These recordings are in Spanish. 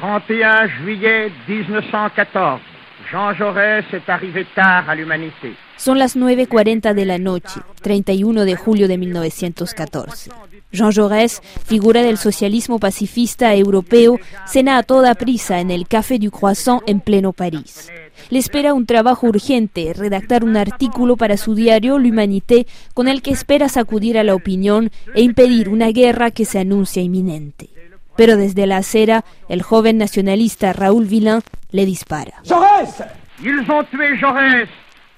31 juillet 1914. Jean Jaurès est arrivé l'humanité. Son las 9.40 de la noche, 31 de julio de 1914. Jean Jaurès, figura del socialismo pacifista europeo, cena a toda prisa en el Café du Croissant en pleno París. Le espera un trabajo urgente, redactar un artículo para su diario L'Humanité, con el que espera sacudir a la opinión e impedir una guerra que se anuncia inminente. Pero desde la acera, el joven nacionalista Raúl Villain le dispara. ¡Jaurès! Ils ont tué Jaurès!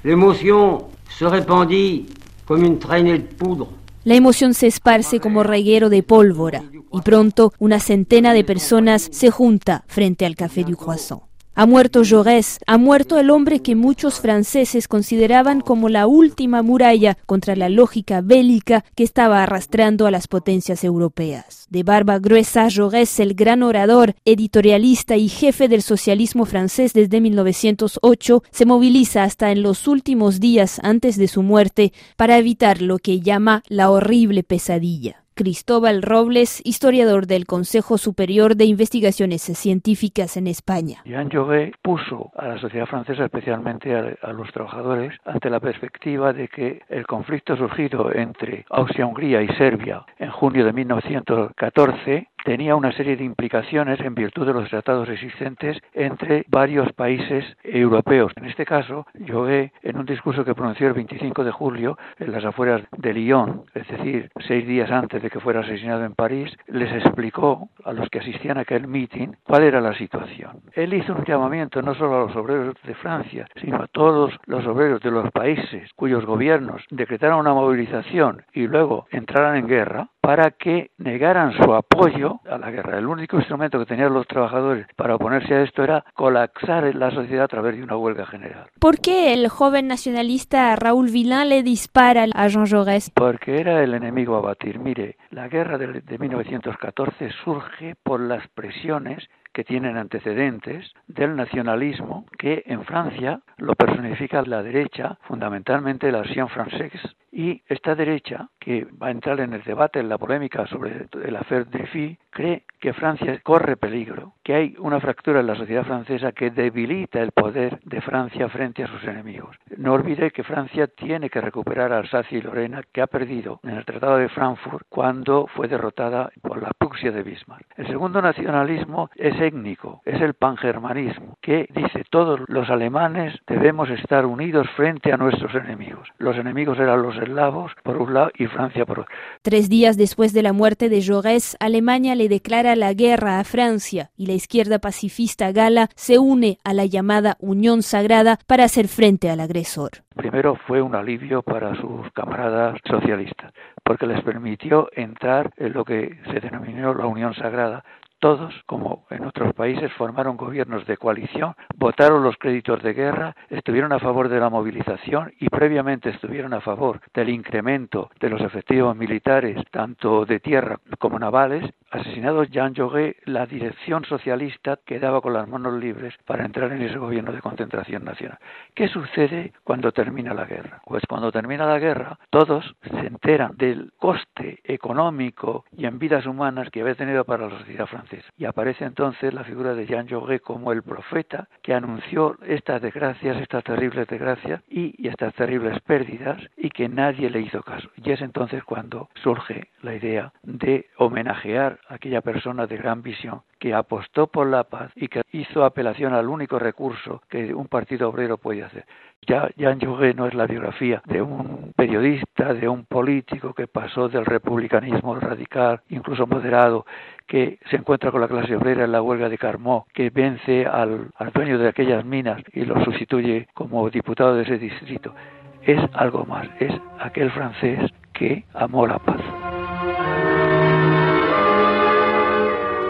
L'émotion se répandit comme une traînée de poudre. La emoción se esparce como reguero de pólvora y pronto una centena de personas se junta frente al Café du Croissant. Ha muerto Jaurès, ha muerto el hombre que muchos franceses consideraban como la última muralla contra la lógica bélica que estaba arrastrando a las potencias europeas. De barba gruesa, Jaurès, el gran orador, editorialista y jefe del socialismo francés desde 1908, se moviliza hasta en los últimos días antes de su muerte para evitar lo que llama la horrible pesadilla. Cristóbal Robles, historiador del Consejo Superior de Investigaciones Científicas en España. Jean Jaurès puso a la sociedad francesa, especialmente a, a, los trabajadores, ante la perspectiva de que el conflicto surgido entre Austria-Hungría y Serbia en junio de 1914 tenía una serie de implicaciones en virtud de los tratados existentes entre varios países europeos. En este caso, Jogué, en un discurso que pronunció el 25 de julio en las afueras de Lyon, es decir, seis días antes de que fuera asesinado en París, les explicó a los que asistían a aquel meeting cuál era la situación. Él hizo un llamamiento no solo a los obreros de Francia, sino a todos los obreros de los países cuyos gobiernos decretaron una movilización y luego entraran en guerra para que negaran su apoyo a la guerra. El único instrumento que tenían los trabajadores para oponerse a esto era colapsar la sociedad a través de una huelga general. ¿Por qué el joven nacionalista Raúl Villain le dispara a Jean Jaurès? Porque era el enemigo a batir. Mire, la guerra de, de 1914 surge por las presiones que tienen antecedentes del nacionalismo que en Francia lo personifica la derecha, fundamentalmente la Action Française, y esta derecha, que va a entrar en el debate, en la polémica sobre el affaire Dreyfus, cree que Francia corre peligro, que hay una fractura en la sociedad francesa que debilita el poder de Francia frente a sus enemigos. No olvide que Francia tiene que recuperar Alsacia y Lorena, que ha perdido en el Tratado de Frankfurt cuando fue derrotada por la Prusia de Bismarck. El segundo nacionalismo es étnico, es el pangermanismo, que dice todos los alemanes debemos estar unidos frente a nuestros enemigos. Los enemigos eran los eslavos por un lado y Francia por otro. Tres días después de la muerte de Jaurès, Alemania le declara la guerra a Francia y la izquierda pacifista gala se une a la llamada Unión Sagrada para hacer frente al agresor. Primero fue un alivio para sus camaradas socialistas, porque les permitió entrar en lo que se denominó la Unión Sagrada, todos, como en otros países, formaron gobiernos de coalición, votaron los créditos de guerra, estuvieron a favor de la movilización y previamente estuvieron a favor del incremento de los efectivos militares, tanto de tierra como navales. Asesinado Jean Jaurès, la dirección socialista quedaba con las manos libres para entrar en ese gobierno de concentración nacional. ¿Qué sucede cuando termina la guerra? Pues cuando termina la guerra, todos se enteran del coste económico y en vidas humanas que había tenido para la sociedad francesa y aparece entonces la figura de Jean Jaurès como el profeta que anunció estas desgracias, estas terribles desgracias y, y estas terribles pérdidas y que nadie le hizo caso. Y es entonces cuando surge la idea de homenajear a aquella persona de gran visión que apostó por la paz y que hizo apelación al único recurso que un partido obrero puede hacer. Ya Jean Jaurès no es la biografía de un periodista, de un político que pasó del republicanismo radical, incluso moderado, que se encuentra con la clase obrera en la huelga de Carmó, que vence al, al dueño de aquellas minas y lo sustituye como diputado de ese distrito. Es algo más, es aquel francés que amó la paz.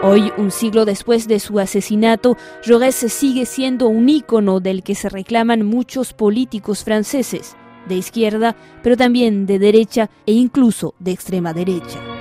Hoy, un siglo después de su asesinato, Jaurès sigue siendo un ícono del que se reclaman muchos políticos franceses, de izquierda, pero también de derecha e incluso de extrema derecha.